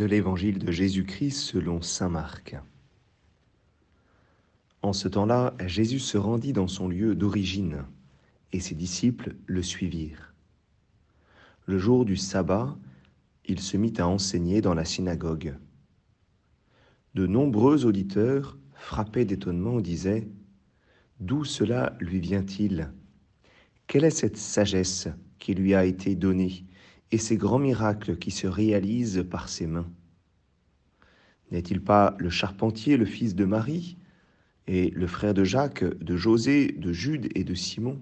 de l'évangile de Jésus-Christ selon Saint Marc. En ce temps-là, Jésus se rendit dans son lieu d'origine, et ses disciples le suivirent. Le jour du sabbat, il se mit à enseigner dans la synagogue. De nombreux auditeurs, frappés d'étonnement, disaient D'où cela lui vient-il? Quelle est cette sagesse qui lui a été donnée? Et ces grands miracles qui se réalisent par ses mains. N'est-il pas le charpentier, le fils de Marie, et le frère de Jacques, de José, de Jude et de Simon?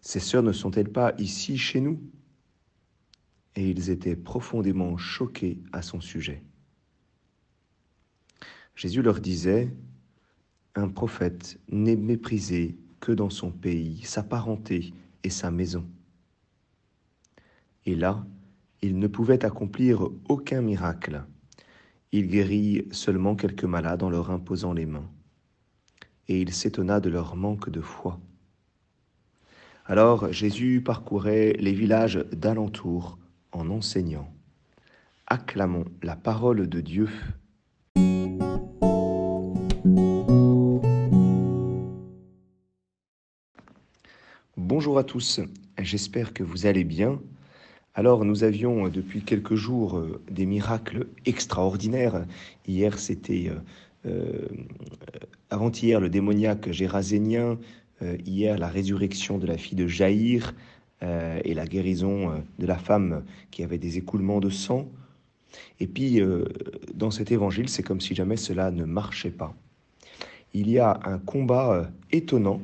Ses sœurs ne sont-elles pas ici chez nous? Et ils étaient profondément choqués à son sujet. Jésus leur disait, Un prophète n'est méprisé que dans son pays, sa parenté et sa maison. Et là, il ne pouvait accomplir aucun miracle. Il guérit seulement quelques malades en leur imposant les mains. Et il s'étonna de leur manque de foi. Alors Jésus parcourait les villages d'alentour en enseignant. Acclamons la parole de Dieu. Bonjour à tous, j'espère que vous allez bien. Alors nous avions euh, depuis quelques jours euh, des miracles extraordinaires. Hier c'était euh, avant-hier le démoniaque gérasénien, hier la résurrection de la fille de Jaïr et la guérison de la femme qui avait des écoulements de sang. Et puis dans cet évangile c'est comme si jamais cela ne marchait pas. Il y a un combat étonnant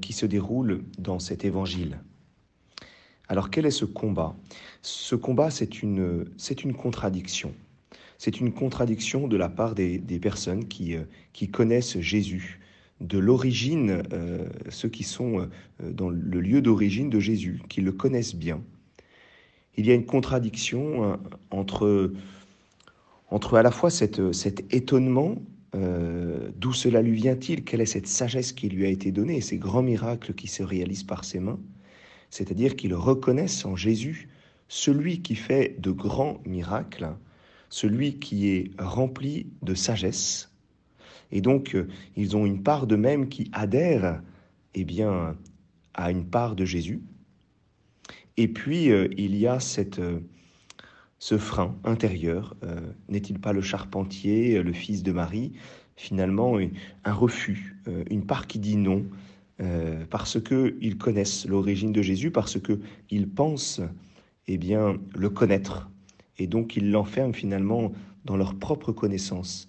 qui se déroule dans cet évangile. Alors quel est ce combat? Ce combat, c'est une, une contradiction. C'est une contradiction de la part des, personnes qui, euh, qui connaissent Jésus, de l'origine, euh, ceux qui sont euh, dans le lieu d'origine de Jésus, qui le connaissent bien. Il y a une contradiction entre, entre à la fois cette, cet étonnement, d'où cela lui vient-il, quelle est cette sagesse qui lui a été donnée, ces grands miracles qui se réalisent par ses mains, c'est-à-dire qu'ils reconnaissent en Jésus celui qui fait de grands miracles, celui qui est rempli de sagesse. Et donc, euh, ils ont une part d'eux-mêmes qui adhère eh bien, à une part de Jésus. Et puis, euh, il y a cette, euh, ce frein intérieur. N'est-il pas le charpentier, le fils de Marie? Finalement, un refus, une part qui dit non, euh, parce qu'ils connaissent l'origine de Jésus, parce qu'ils pensent eh bien, le connaître. Et donc ils l'enferment finalement dans leur propre connaissance.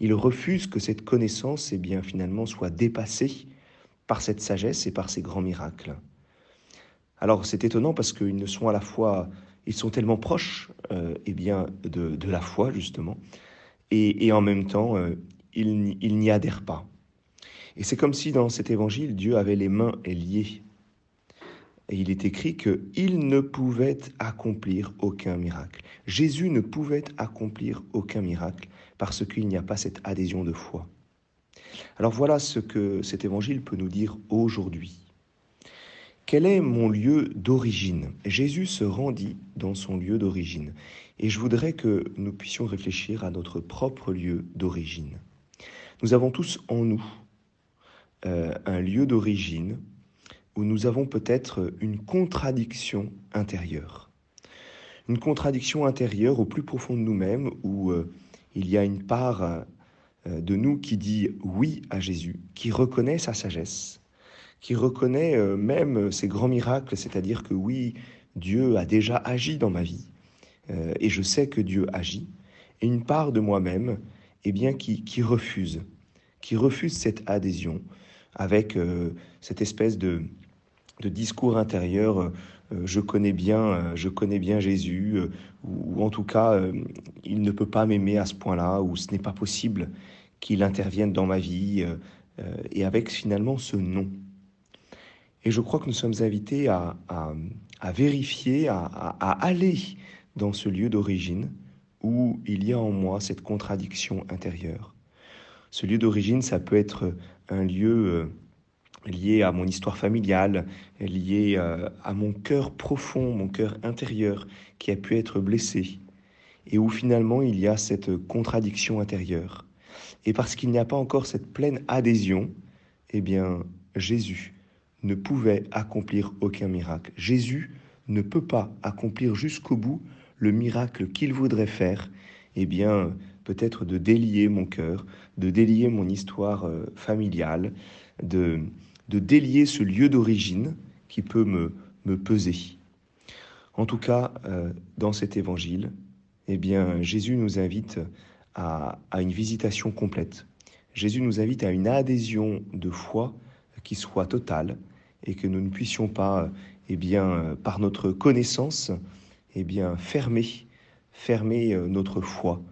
Ils refusent que cette connaissance eh bien, finalement soit dépassée par cette sagesse et par ces grands miracles. Alors c'est étonnant parce qu'ils ne sont à la fois, ils sont tellement proches euh, eh bien, de, la foi justement, et, en même temps euh, ils n'y adhèrent pas. Et c'est comme si dans cet évangile, Dieu avait les mains liées. Et il est écrit qu'il ne pouvait accomplir aucun miracle. Jésus ne pouvait accomplir aucun miracle parce qu'il n'y a pas cette adhésion de foi. Alors voilà ce que cet évangile peut nous dire aujourd'hui. Quel est mon lieu d'origine? Jésus se rendit dans son lieu d'origine. Et je voudrais que nous puissions réfléchir à notre propre lieu d'origine. Nous avons tous en nous euh, un lieu d'origine où nous avons peut-être une contradiction intérieure. Une contradiction intérieure au plus profond de nous-mêmes où euh, il y a une part euh, de nous qui dit oui à Jésus, qui reconnaît sa sagesse, qui reconnaît même ses grands miracles, c'est-à-dire que oui, Dieu a déjà agi dans ma vie et je sais que Dieu agit, et une part de moi-même eh bien, qui, qui refuse, qui refuse cette adhésion, avec euh, cette espèce de, discours intérieur. Euh, je connais bien, euh, je connais bien Jésus, ou, en tout cas, il ne peut pas m'aimer à ce point-là, ou ce n'est pas possible qu'il intervienne dans ma vie, et avec finalement ce non. Et je crois que nous sommes invités à, vérifier, à, aller dans ce lieu d'origine où il y a en moi cette contradiction intérieure. Ce lieu d'origine, ça peut être un lieu euh, lié à mon histoire familiale, lié euh, à mon cœur profond, mon cœur intérieur qui a pu être blessé. et où finalement il y a cette contradiction intérieure. Et parce qu'il n'y a pas encore cette pleine adhésion, eh bien, Jésus ne pouvait accomplir aucun miracle. Jésus ne peut pas accomplir jusqu'au bout le miracle qu'il voudrait faire, eh bien, peut-être de délier mon cœur, de délier mon histoire euh, familiale, de, de délier ce lieu d'origine qui peut me, me peser. En tout cas, euh, dans cet évangile, eh bien, Jésus nous invite à, à une visitation complète. Jésus nous invite à une adhésion de foi qui soit totale et que nous ne puissions pas, eh bien, par notre connaissance, eh bien, fermer, fermer euh, notre foi.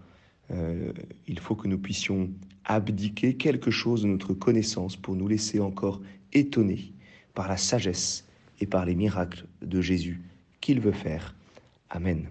Euh, il faut que nous puissions abdiquer quelque chose de notre connaissance pour nous laisser encore étonner par la sagesse et par les miracles de Jésus qu'il veut faire. Amen.